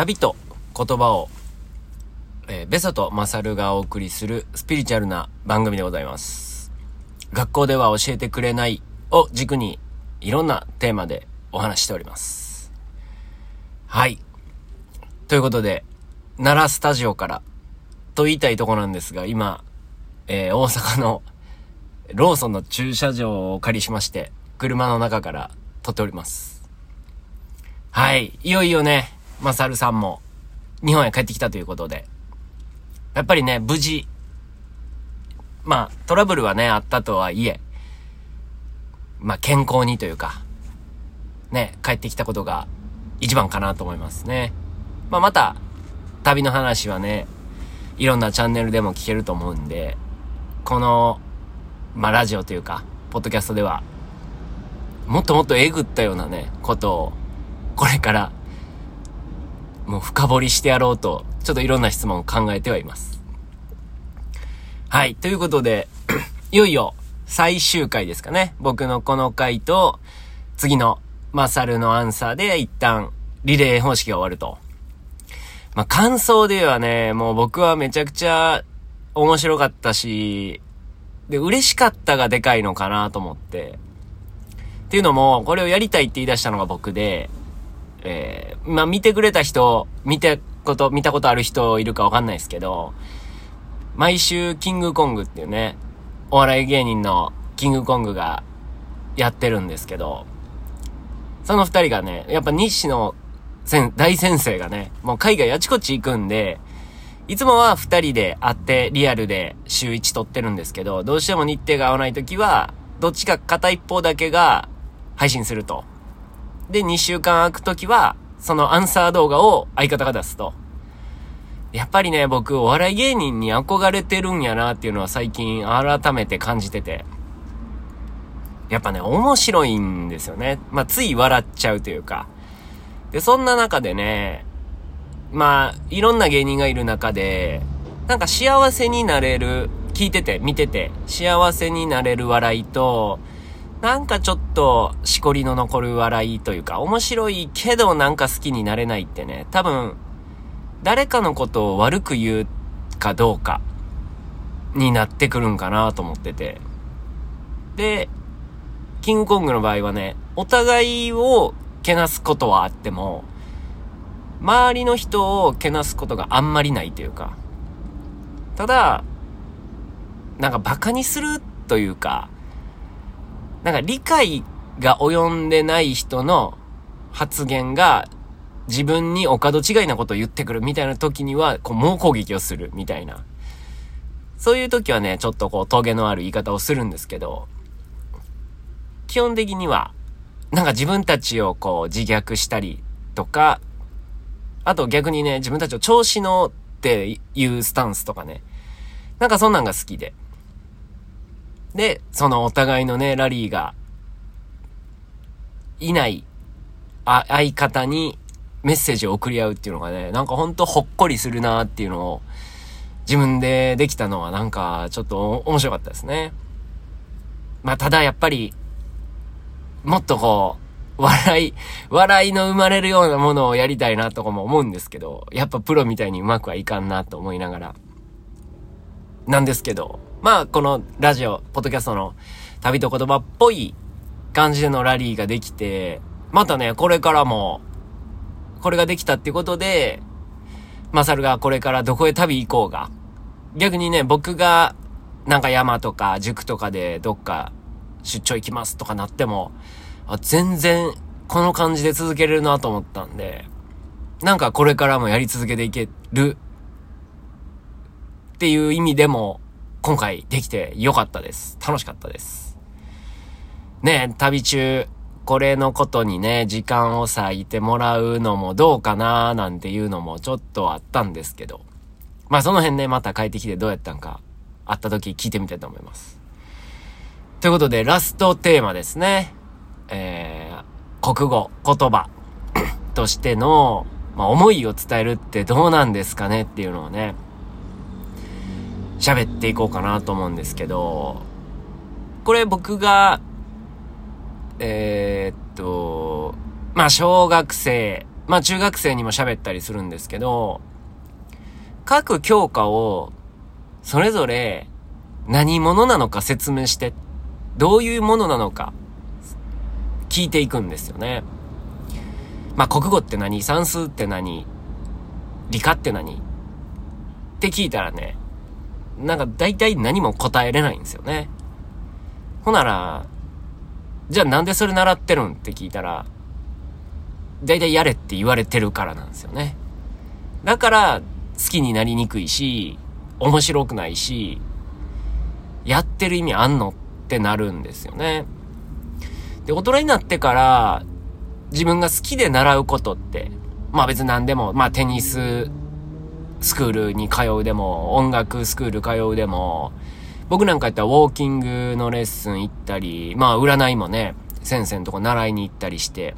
旅と言葉を、えー、ベソとマサルがお送りするスピリチュアルな番組でございます。学校では教えてくれないを軸にいろんなテーマでお話しております。はい。ということで、奈良スタジオからと言いたいとこなんですが、今、えー、大阪のローソンの駐車場をお借りしまして、車の中から撮っております。はい。いよいよね、マサルさんも日本へ帰ってきたということで。やっぱりね、無事、まあ、トラブルはね、あったとはいえ、まあ、健康にというか、ね、帰ってきたことが一番かなと思いますね。まあ、また、旅の話はね、いろんなチャンネルでも聞けると思うんで、この、まあ、ラジオというか、ポッドキャストでは、もっともっとえぐったようなね、ことを、これからもう深掘りしてやろうと、ちょっといろんな質問を考えてはいます。はい。ということで、いよいよ最終回ですかね。僕のこの回と、次のマサルのアンサーで一旦リレー方式が終わると。まあ、感想ではね、もう僕はめちゃくちゃ面白かったし、で、嬉しかったがでかいのかなと思って。っていうのも、これをやりたいって言い出したのが僕で、えー、まあ、見てくれた人、見たこと、見たことある人いるかわかんないですけど、毎週キングコングっていうね、お笑い芸人のキングコングがやってるんですけど、その二人がね、やっぱ西の大先生がね、もう海外あちこち行くんで、いつもは二人で会ってリアルで週一撮ってるんですけど、どうしても日程が合わない時は、どっちか片一方だけが配信すると。で、2週間空くときは、そのアンサー動画を相方が出すと。やっぱりね、僕、お笑い芸人に憧れてるんやなっていうのは最近改めて感じてて。やっぱね、面白いんですよね。まあ、つい笑っちゃうというか。で、そんな中でね、まあ、いろんな芸人がいる中で、なんか幸せになれる、聞いてて、見てて、幸せになれる笑いと、なんかちょっと、しこりの残る笑いというか、面白いけどなんか好きになれないってね、多分、誰かのことを悪く言うかどうか、になってくるんかなと思ってて。で、キングコングの場合はね、お互いをけなすことはあっても、周りの人をけなすことがあんまりないというか、ただ、なんか馬鹿にするというか、なんか理解が及んでない人の発言が自分にお門違いなことを言ってくるみたいな時には、こう猛攻撃をするみたいな。そういう時はね、ちょっとこう、峠のある言い方をするんですけど、基本的には、なんか自分たちをこう、自虐したりとか、あと逆にね、自分たちを調子のっていうスタンスとかね、なんかそんなんが好きで。で、そのお互いのね、ラリーが、いない、あ、相方にメッセージを送り合うっていうのがね、なんかほんとほっこりするなっていうのを、自分でできたのはなんかちょっと面白かったですね。まあただやっぱり、もっとこう、笑い、笑いの生まれるようなものをやりたいなとかも思うんですけど、やっぱプロみたいにうまくはいかんなと思いながら。なんですけど、まあ、このラジオ、ポッドキャストの旅と言葉っぽい感じでのラリーができて、またね、これからも、これができたってことで、マサルがこれからどこへ旅行こうが、逆にね、僕が、なんか山とか塾とかでどっか出張行きますとかなっても、あ全然この感じで続けれるなと思ったんで、なんかこれからもやり続けていけるっていう意味でも、今回できてよかったです。楽しかったです。ね旅中、これのことにね、時間を割いてもらうのもどうかなーなんていうのもちょっとあったんですけど。まあその辺ね、また帰ってきてどうやったんか、あった時聞いてみたいと思います。ということで、ラストテーマですね。えー、国語、言葉としての、まあ思いを伝えるってどうなんですかねっていうのをね、喋っていこうかなと思うんですけど、これ僕が、えー、っと、まあ、小学生、まあ中学生にも喋ったりするんですけど、各教科をそれぞれ何者なのか説明して、どういうものなのか聞いていくんですよね。まあ国語って何？算数って何？理科って何？って聞いたらね、なんか大体何も答えれないんですよね。ほなら、じゃあなんでそれ習ってるんって聞いたら、大体やれって言われてるからなんですよね。だから、好きになりにくいし、面白くないし、やってる意味あんのってなるんですよね。で、大人になってから、自分が好きで習うことって、まあ別に何でも、まあテニススクールに通うでも、音楽スクール通うでも、僕なんかやったらウォーキングのレッスン行ったり、まあ占いもね、先生のとこ習いに行ったりして、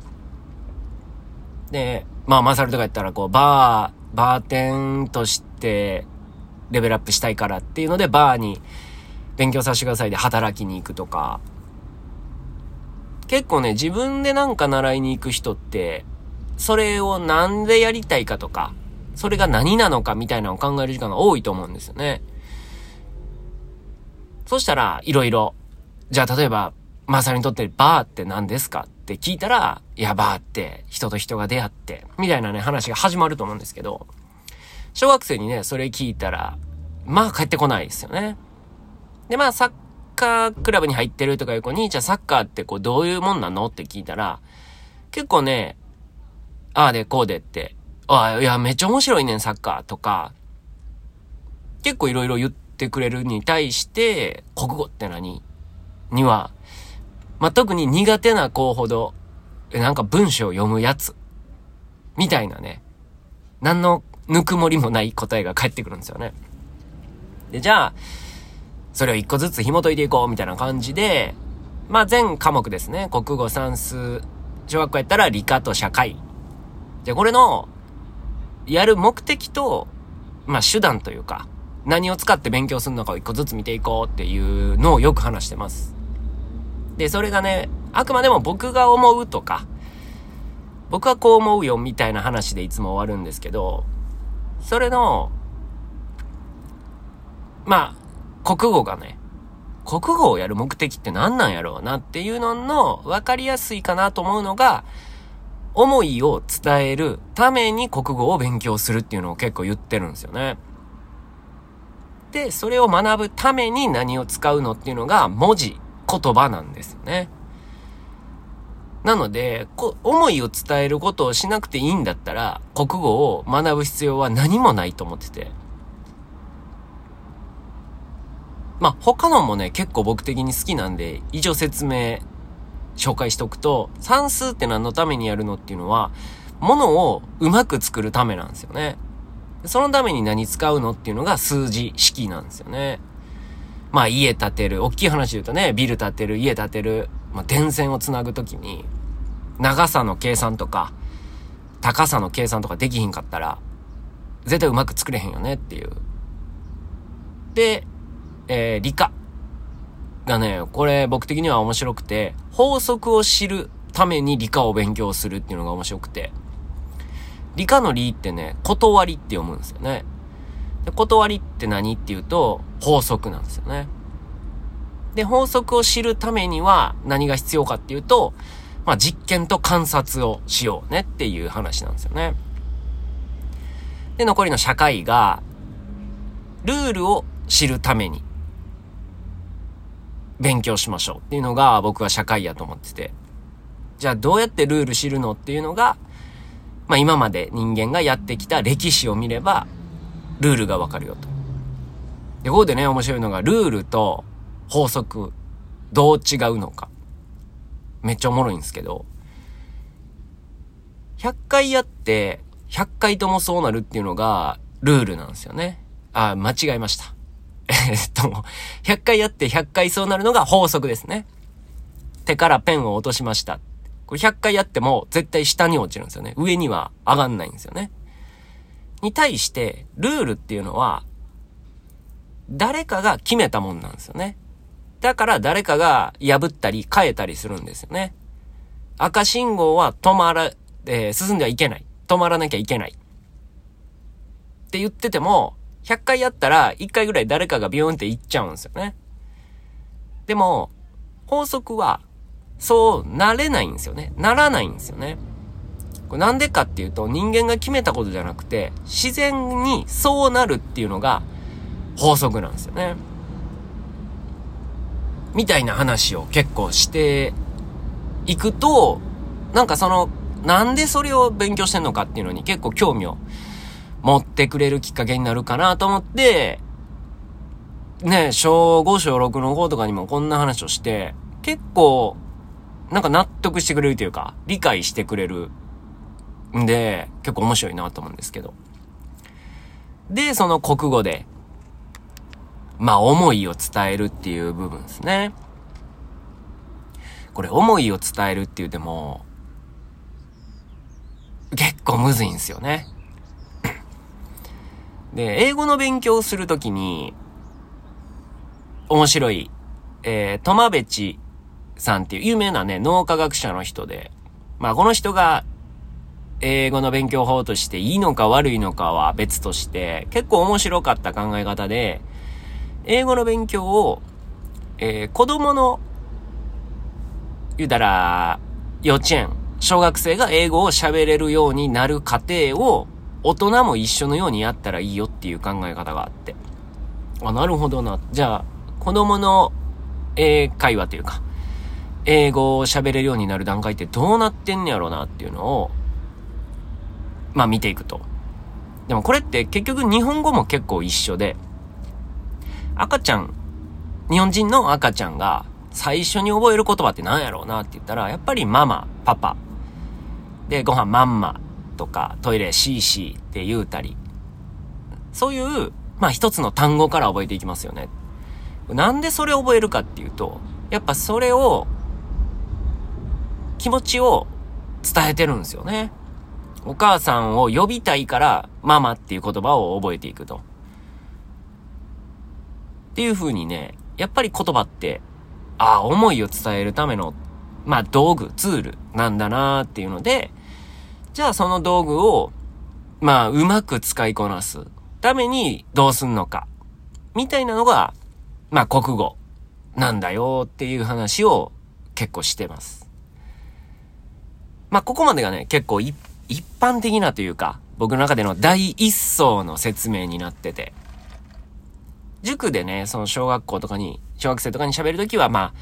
で、まあマサルとかやったらこう、バー、バーテンとしてレベルアップしたいからっていうので、バーに勉強させてくださいで働きに行くとか、結構ね、自分でなんか習いに行く人って、それをなんでやりたいかとか、それが何なのかみたいなのを考える時間が多いと思うんですよね。そしたら、いろいろ、じゃあ例えば、マサにとってバーって何ですかって聞いたら、いや、バーって人と人が出会って、みたいなね、話が始まると思うんですけど、小学生にね、それ聞いたら、まあ帰ってこないですよね。で、まあサッカークラブに入ってるとかいう子に、じゃあサッカーってこうどういうもんなのって聞いたら、結構ね、ああでこうでって、あ、いや、めっちゃ面白いねん、サッカーとか、結構いろいろ言ってくれるに対して、国語って何？には、まあ、特に苦手な子ほど、なんか文章を読むやつ、みたいなね、何のぬくもりもない答えが返ってくるんですよね。で、じゃあ、それを一個ずつ紐解いていこう、みたいな感じで、まあ、全科目ですね。国語、算数、小学校やったら理科と社会。じゃあ、これの、やる目的と、まあ、手段というか、何を使って勉強するのかを一個ずつ見ていこうっていうのをよく話してます。で、それがね、あくまでも僕が思うとか、僕はこう思うよみたいな話でいつも終わるんですけど、それの、まあ、国語がね、国語をやる目的って何なんやろうなっていうのの分かりやすいかなと思うのが、思いを伝えるために国語を勉強するっていうのを結構言ってるんですよね。で、それを学ぶために何を使うのっていうのが文字、言葉なんですよね。なので、こ思いを伝えることをしなくていいんだったら、国語を学ぶ必要は何もないと思ってて。まあ、他のもね、結構僕的に好きなんで、以上説明、紹介しとくと、算数って何のためにやるのっていうのは、ものをうまく作るためなんですよね。そのために何使うのっていうのが数字、式なんですよね。まあ家建てる、大きい話で言うとね、ビル建てる、家建てる、まあ電線をつなぐときに、長さの計算とか、高さの計算とかできひんかったら、絶対うまく作れへんよねっていう。で、えー、理科。がね、これ僕的には面白くて、法則を知るために理科を勉強するっていうのが面白くて、理科の理ってね、断りって読むんですよね。で断りって何っていうと、法則なんですよね。で、法則を知るためには何が必要かっていうと、まあ、実験と観察をしようねっていう話なんですよね。で、残りの社会が、ルールを知るために、勉強しましょうっていうのが僕は社会やと思ってて。じゃあどうやってルール知るのっていうのが、まあ今まで人間がやってきた歴史を見れば、ルールがわかるよと。で、ここでね、面白いのが、ルールと法則、どう違うのか。めっちゃおもろいんですけど、100回やって、100回ともそうなるっていうのが、ルールなんですよね。あ、間違えました。えっと、100回やって100回そうなるのが法則ですね。手からペンを落としました。これ100回やっても絶対下に落ちるんですよね。上には上がんないんですよね。に対して、ルールっていうのは、誰かが決めたもんなんですよね。だから誰かが破ったり変えたりするんですよね。赤信号は止まら、えー、進んではいけない。止まらなきゃいけない。って言ってても、100回やったら1回ぐらい誰かがビューンって行っちゃうんですよね。でも、法則は、そうなれないんですよね。ならないんですよね。これなんでかっていうと、人間が決めたことじゃなくて、自然にそうなるっていうのが法則なんですよね。みたいな話を結構していくと、なんかその、なんでそれを勉強してんのかっていうのに結構興味を持ってくれるきっかけになるかなと思って、ね、小5、小6の子とかにもこんな話をして、結構、なんか納得してくれるというか、理解してくれるんで、結構面白いなと思うんですけど。で、その国語で、まあ思いを伝えるっていう部分ですね。これ思いを伝えるって言うても、結構むずいんですよね。で、英語の勉強をするときに、面白い、えー、トマベチさんっていう有名なね、脳科学者の人で、まあこの人が英語の勉強法としていいのか悪いのかは別として、結構面白かった考え方で、英語の勉強を、えー、子供の、言うたら、幼稚園、小学生が英語を喋れるようになる過程を、大人も一緒のようにやったらいいよっていう考え方があって。あ、なるほどな。じゃあ、子供の英会話というか、英語を喋れるようになる段階ってどうなってんねやろうなっていうのを、まあ見ていくと。でもこれって結局日本語も結構一緒で、赤ちゃん、日本人の赤ちゃんが最初に覚える言葉って何やろうなって言ったら、やっぱりママ、パパ。で、ご飯マンマとか、トイレシーシーって言うたり。そういう、まあ一つの単語から覚えていきますよね。なんでそれを覚えるかっていうと、やっぱそれを、気持ちを伝えてるんですよね。お母さんを呼びたいから、ママっていう言葉を覚えていくと。っていう風にね、やっぱり言葉って、ああ、思いを伝えるための、まあ道具、ツールなんだなーっていうので、じゃあその道具を、まあうまく使いこなすためにどうすんのか、みたいなのが、まあ国語なんだよっていう話を結構してます。まあここまでがね、結構一般的なというか、僕の中での第一層の説明になってて、塾でね、その小学校とかに、小学生とかに喋るときは、まあ、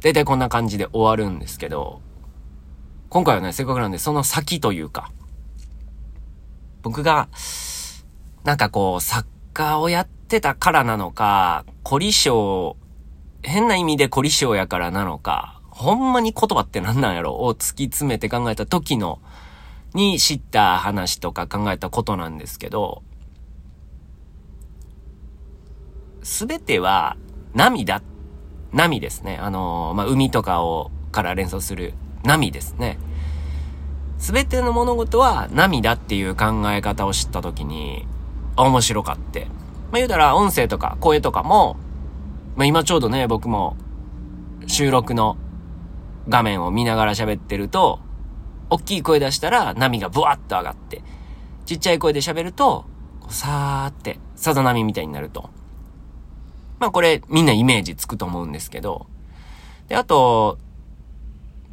だいたいこんな感じで終わるんですけど、今回はね、せっかくなんで、その先というか、僕が、なんかこう、サッカーをやってたからなのか、凝り性、変な意味で凝り性やからなのか、ほんまに言葉って何なんやろを突き詰めて考えた時の、に知った話とか考えたことなんですけど、すべては涙、波ですね。あのー、まあ、海とかを、から連想する波ですね。すべての物事は涙っていう考え方を知ったときに、面白かって。まあ、言うたら音声とか声とかも、まあ、今ちょうどね、僕も収録の画面を見ながら喋ってると、大きい声出したら波がブワッと上がって、ちっちゃい声で喋ると、さーって、さざ波みたいになると。まあこれみんなイメージつくと思うんですけど、で、あと、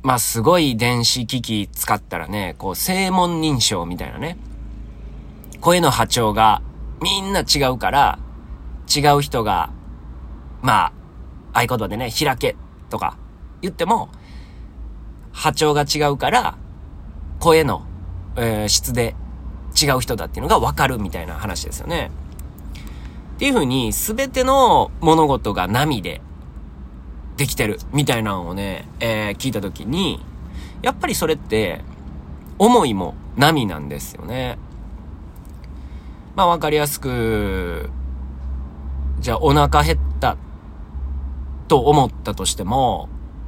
まあすごい電子機器使ったらね、こう声紋認証みたいなね、声の波長がみんな違うから、違う人が、まあ、合言葉でね、開けとか言っても、波長が違うから、声の、えー、質で違う人だっていうのがわかるみたいな話ですよね。っていう風に、すべての物事が波でできてる、みたいなのをね、えー、聞いたときに、やっぱりそれって、思いも波なんですよね。まあわかりやすく、じゃあお腹減ったと思ったとしても、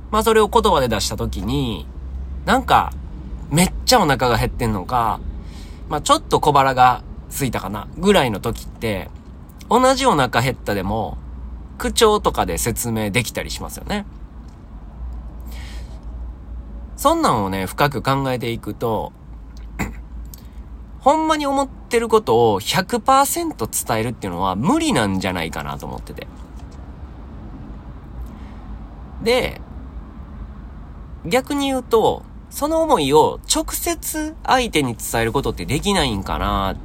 まあそれを言葉で出したときに、なんか、めっちゃお腹が減ってんのか、まあちょっと小腹がついたかな、ぐらいの時って、同じお腹減ったでも、口調とかで説明できたりしますよね。そんなんをね、深く考えていくと、ほんまに思ってることを100%伝えるっていうのは無理なんじゃないかなと思ってて。で、逆に言うと、その思いを直接相手に伝えることってできないんかなっ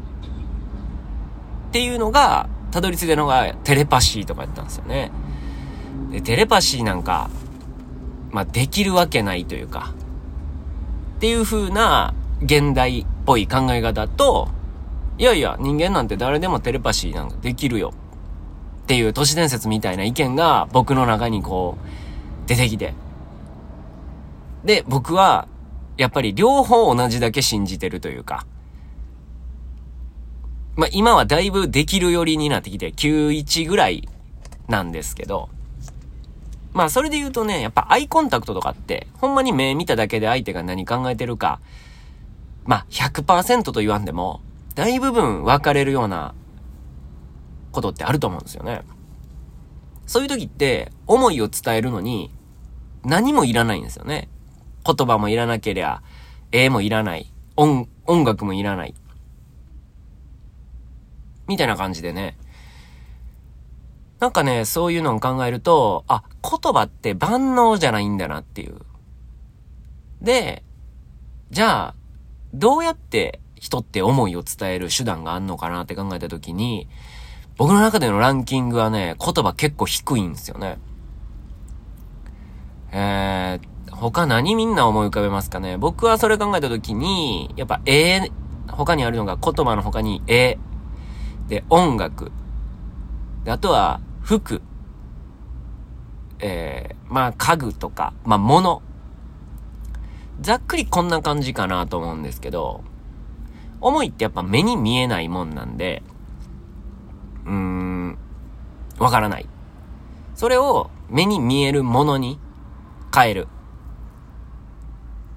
ていうのが、たどり着いたのがテレパシーとかやったんですよね。で、テレパシーなんか、まあ、できるわけないというか、っていう風な現代っぽい考え方と、いやいや、人間なんて誰でもテレパシーなんかできるよ。っていう都市伝説みたいな意見が僕の中にこう、出てきて。で、僕は、やっぱり両方同じだけ信じてるというか、まあ、今はだいぶできる寄りになってきて、91ぐらいなんですけど、まあ、それで言うとね、やっぱアイコンタクトとかって、ほんまに目見ただけで相手が何考えてるか、まあ、100%と言わんでも、大部分分かれるようなことってあると思うんですよね。そういう時って、思いを伝えるのに、何もいらないんですよね。言葉もいらなけりゃ、絵もいらない。音、音楽もいらない。みたいな感じでね。なんかね、そういうのを考えると、あ、言葉って万能じゃないんだなっていう。で、じゃあ、どうやって人って思いを伝える手段があんのかなって考えたときに、僕の中でのランキングはね、言葉結構低いんですよね。えー、他何みんな思い浮かべますかね？僕はそれ考えたときに、やっぱ絵、他にあるのが言葉の他に絵、で、音楽、あとは服、えー、まあ家具とか、まあ物。ざっくりこんな感じかなと思うんですけど、思いってやっぱ目に見えないもんなんで、うーん、わからない。それを目に見えるものに変える。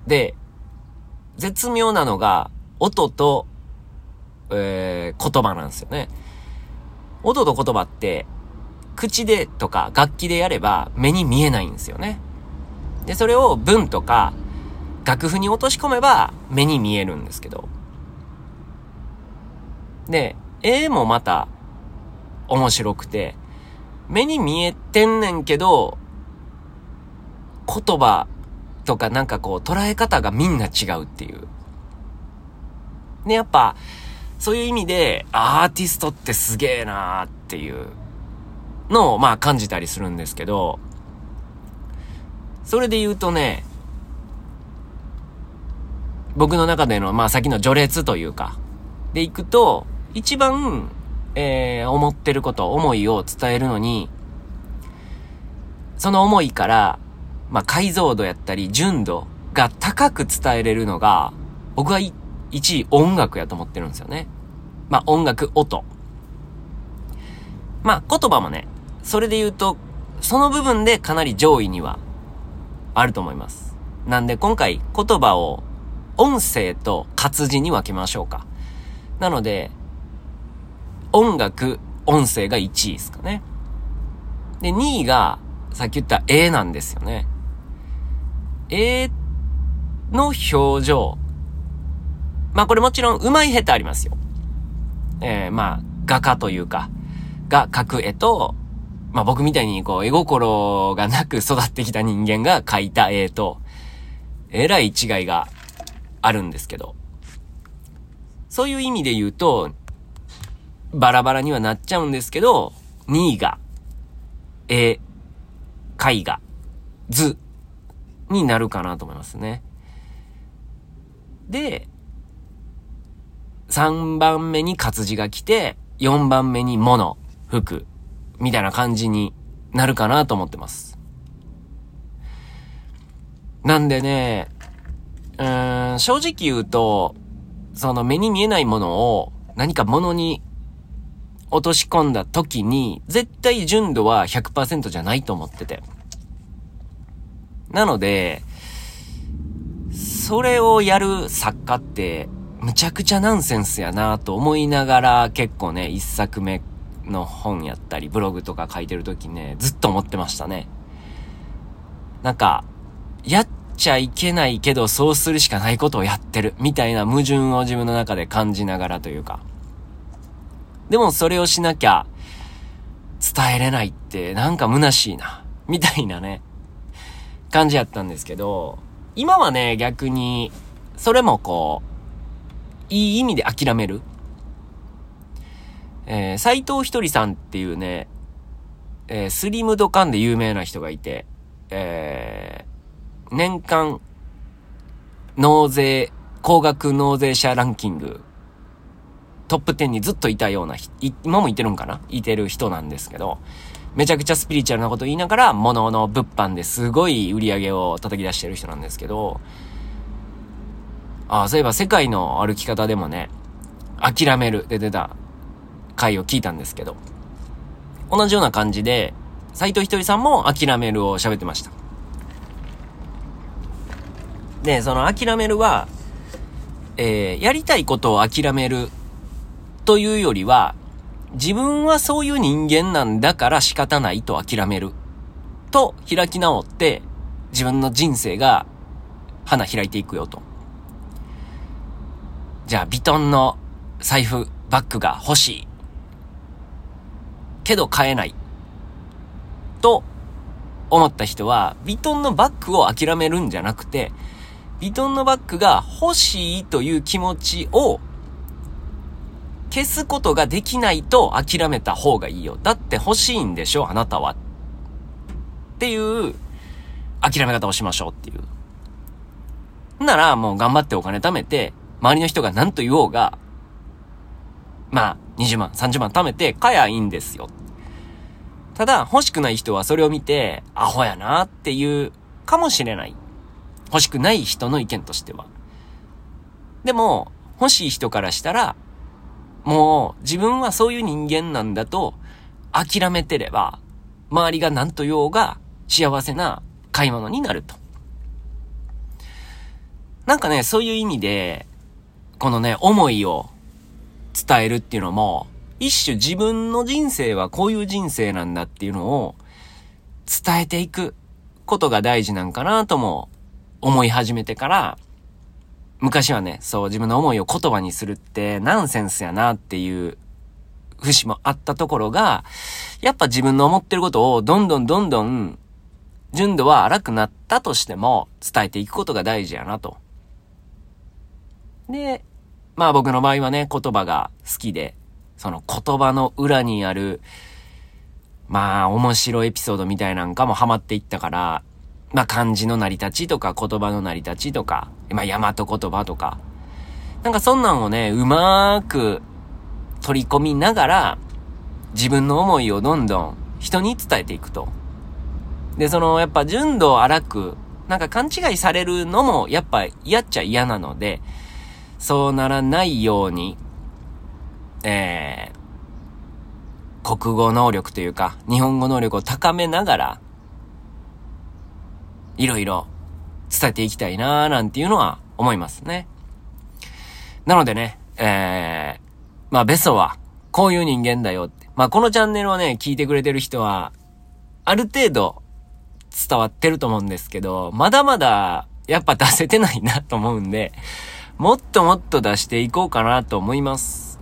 で、絶妙なのが、音と、えー、言葉なんですよね。音と言葉って、口でとか楽器でやれば目に見えないんですよね。で、それを文とか楽譜に落とし込めば目に見えるんですけど。で、絵もまた面白くて、目に見えてんねんけど、言葉とかなんかこう捉え方がみんな違うっていう。で、やっぱ、そういう意味でアーティストってすげえなーっていうのをまあ感じたりするんですけど、それで言うとね、僕の中での、まあ先の序列というか、で行くと、一番、えー、思ってること、思いを伝えるのに、その思いから、まあ解像度やったり、純度が高く伝えれるのが、僕は1位音楽やと思ってるんですよね。まあ音楽、音。まあ言葉もね、それで言うと、その部分でかなり上位にはあると思います。なんで今回言葉を音声と活字に分けましょうか。なので、音楽、音声が1位ですかね。で、2位が、さっき言った絵なんですよね。絵の表情。まあこれもちろん上手い下手ありますよ。えー、まあ画家というか、が描く絵と、まあ僕みたいにこう、絵心がなく育ってきた人間が描いた絵と、えらい違いがあるんですけど、そういう意味で言うと、バラバラにはなっちゃうんですけど、2位が、絵、絵画、図になるかなと思いますね。で、3番目に活字が来て、4番目に物、服、みたいな感じになるかなと思ってます。なんでね、うーん、正直言うと、その目に見えないものを何か物に落とし込んだ時に、絶対純度は100%じゃないと思ってて。なので、それをやる作家って、むちゃくちゃナンセンスやなと思いながら結構ね、一作目の本やったり、ブログとか書いてるときね、ずっと思ってましたね。なんか、やっちゃいけないけど、そうするしかないことをやってる、みたいな矛盾を自分の中で感じながらというか。でもそれをしなきゃ、伝えれないってなんか虚しいな、みたいなね、感じやったんですけど、今はね、逆に、それもこう、いい意味で諦める？えー、斎藤ひとりさんっていうね、えー、スリムドカンで有名な人がいて、えー、年間納税、高額納税者ランキング、トップ10にずっといたような、今もいてるんかな？いてる人なんですけど、めちゃくちゃスピリチュアルなこと言いながら、物の物販ですごい売り上げを叩き出してる人なんですけど、ああ、そういえば世界の歩き方でもね、諦めるで出た回を聞いたんですけど、同じような感じで、斎藤ひとりさんも諦めるを喋ってました。で、その諦めるは、えー、やりたいことを諦めるというよりは、自分はそういう人間なんだから仕方ないと諦める。と開き直って、自分の人生が花開いていくよと。じゃあ、ビトンの財布、バッグが欲しい。けど買えない。と思った人は、ビトンのバッグを諦めるんじゃなくて、ビトンのバッグが欲しいという気持ちを消すことができないと諦めた方がいいよ。だって欲しいんでしょあなたは。っていう諦め方をしましょうっていう。ならもう頑張ってお金貯めて、周りの人が何と言おうが、まあ、20万、30万貯めて買やいいんですよ。ただ、欲しくない人はそれを見て、アホやなっていうかもしれない。欲しくない人の意見としては。でも、欲しい人からしたら、もう自分はそういう人間なんだと諦めてれば、周りが何と言おうが幸せな買い物になると。なんかね、そういう意味で、このね、思いを伝えるっていうのも、一種自分の人生はこういう人生なんだっていうのを伝えていくことが大事なんかなとも思い始めてから、昔はね、そう自分の思いを言葉にするってナンセンスやなっていう節もあったところが、やっぱ自分の思ってることをどんどんどんどん純度は荒くなったとしても伝えていくことが大事やなと。で、まあ僕の場合はね、言葉が好きで、その言葉の裏にある、まあ面白いエピソードみたいなんかもハマっていったから、まあ漢字の成り立ちとか言葉の成り立ちとか、まあ大和言葉とか、なんかそんなんをね、うまーく取り込みながら、自分の思いをどんどん人に伝えていくと。で、その、やっぱ純度荒く、なんか勘違いされるのも、やっぱ嫌っちゃ嫌なので、そうならないように、えー、国語能力というか、日本語能力を高めながら、いろいろ伝えていきたいなーなんていうのは思いますね。なのでね、えー、まあベソはこういう人間だよって。まあこのチャンネルをね、聞いてくれてる人は、ある程度伝わってると思うんですけど、まだまだやっぱ出せてないなと思うんで、もっともっと出していこうかなと思います。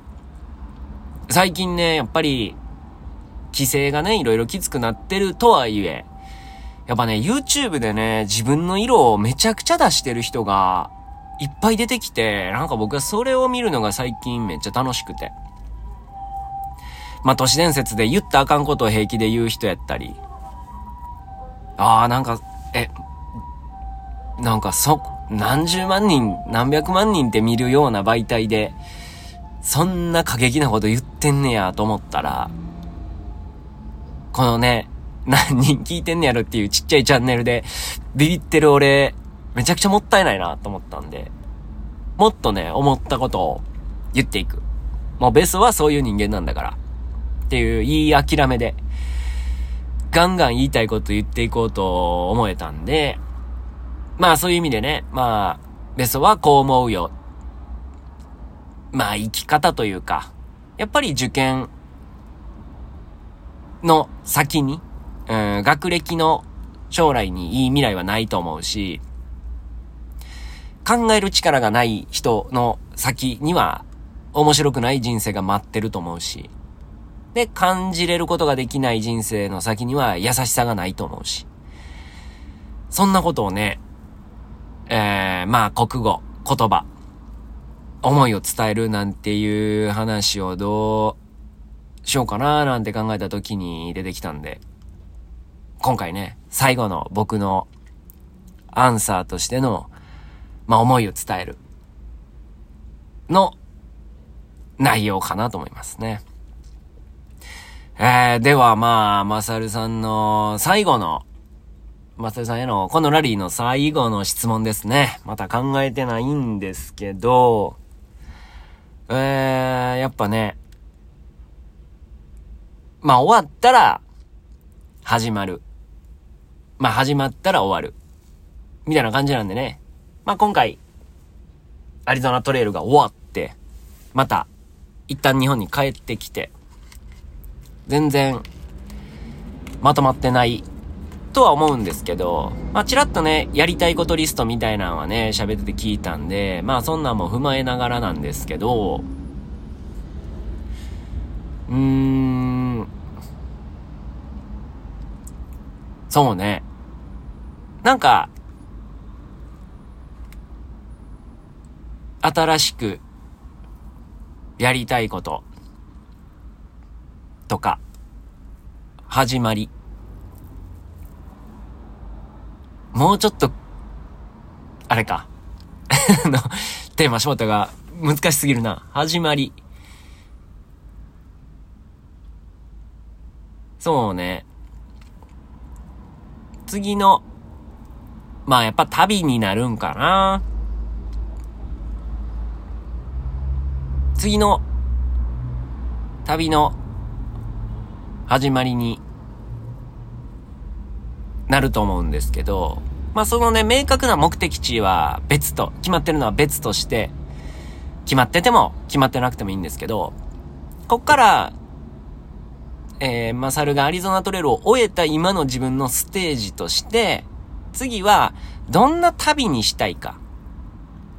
最近ね、やっぱり、規制がね、いろいろきつくなってるとはいえ、やっぱね、YouTube でね、自分の色をめちゃくちゃ出してる人が、いっぱい出てきて、なんか僕はそれを見るのが最近めっちゃ楽しくて。まあ、都市伝説で言ったあかんことを平気で言う人やったり。ああ、なんか、え、なんかそ、何十万人、何百万人って見るような媒体で、そんな過激なこと言ってんねやと思ったら、このね、何人聞いてんねやろっていうちっちゃいチャンネルで、ビビってる俺、めちゃくちゃもったいないなと思ったんで、もっとね、思ったことを言っていく。もうベスはそういう人間なんだから。っていう、いい諦めで、ガンガン言いたいこと言っていこうと思えたんで、まあそういう意味でね、まあ、ベソはこう思うよ。まあ生き方というか、やっぱり受験の先に、うん、学歴の将来にいい未来はないと思うし、考える力がない人の先には面白くない人生が待ってると思うし、で、感じれることができない人生の先には優しさがないと思うし、そんなことをね、えー、まあ国語、言葉、思いを伝えるなんていう話をどうしようかななんて考えた時に出てきたんで、今回ね、最後の僕のアンサーとしての、まあ思いを伝えるの内容かなと思いますね。えー、ではまあ、まさるさんの最後の、まさるさんへの、このラリーの最後の質問ですね。また考えてないんですけど、えー、やっぱね、まあ終わったら、始まる。まあ始まったら終わる。みたいな感じなんでね。まあ今回、アリゾナトレイルが終わって、また、一旦日本に帰ってきて、全然、まとまってないとは思うんですけど、まあ、ちらっとね、やりたいことリストみたいなのはね、喋ってて聞いたんで、まあ、そんなんも踏まえながらなんですけど、うーん、そうね。なんか、新しくやりたいこととか、始まり。もうちょっと、あれか。の、テーマ、翔太が難しすぎるな。始まり。そうね。次の、まあやっぱ旅になるんかな。次の旅の始まりになると思うんですけど、まあそのね、明確な目的地は別と、決まってるのは別として、決まってても決まってなくてもいいんですけど、こっから、えー、マサルがアリゾナトレールを終えた今の自分のステージとして、次は、どんな旅にしたいか。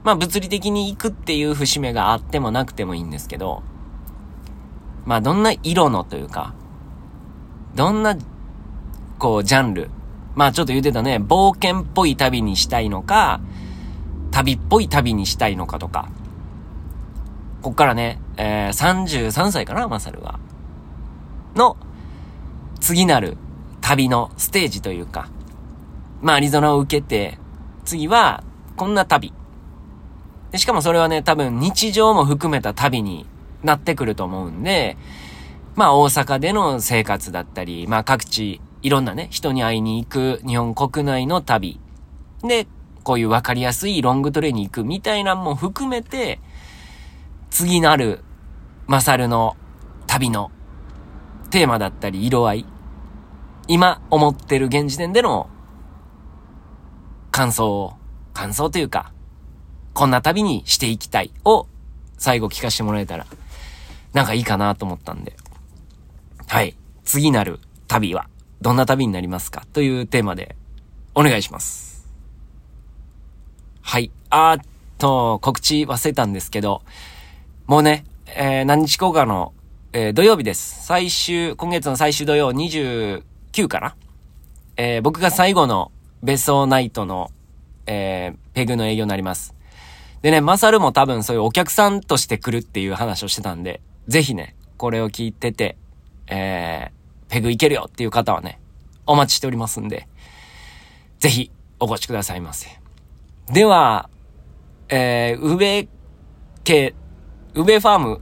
まあ物理的に行くっていう節目があってもなくてもいいんですけど、まあどんな色のというか、どんな、こう、ジャンル。まあちょっと言ってたね、冒険っぽい旅にしたいのか、旅っぽい旅にしたいのかとか。こっからね、えー、33歳かな、マサルは。の、次なる旅のステージというか、まあアリゾナを受けて、次は、こんな旅。で、しかもそれはね、多分日常も含めた旅になってくると思うんで、まあ大阪での生活だったり、まあ各地、いろんなね、人に会いに行く日本国内の旅。で、こういうわかりやすいロングトレに行くみたいなんも含めて、次なる、マサルの旅のテーマだったり色合い。今思ってる現時点での感想を、感想というか、こんな旅にしていきたいを最後聞かせてもらえたら、なんかいいかなと思ったんで。はい。次なる旅は、どんな旅になりますかというテーマで、お願いします。はい。あーっと、告知忘れたんですけど、もうね、えー、何日後かの、えー、土曜日です。最終、今月の最終土曜29かなえー、僕が最後の別荘ナイトの、え、ペグの営業になります。でね、マサルも多分そういうお客さんとして来るっていう話をしてたんで、ぜひね、これを聞いてて、えー、ペグいけるよっていう方はね、お待ちしておりますんで、ぜひお越しくださいませ。では、えー、宇部家、宇部ファーム、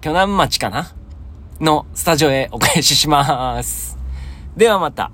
巨南町かな？のスタジオへお返しします。ではまた。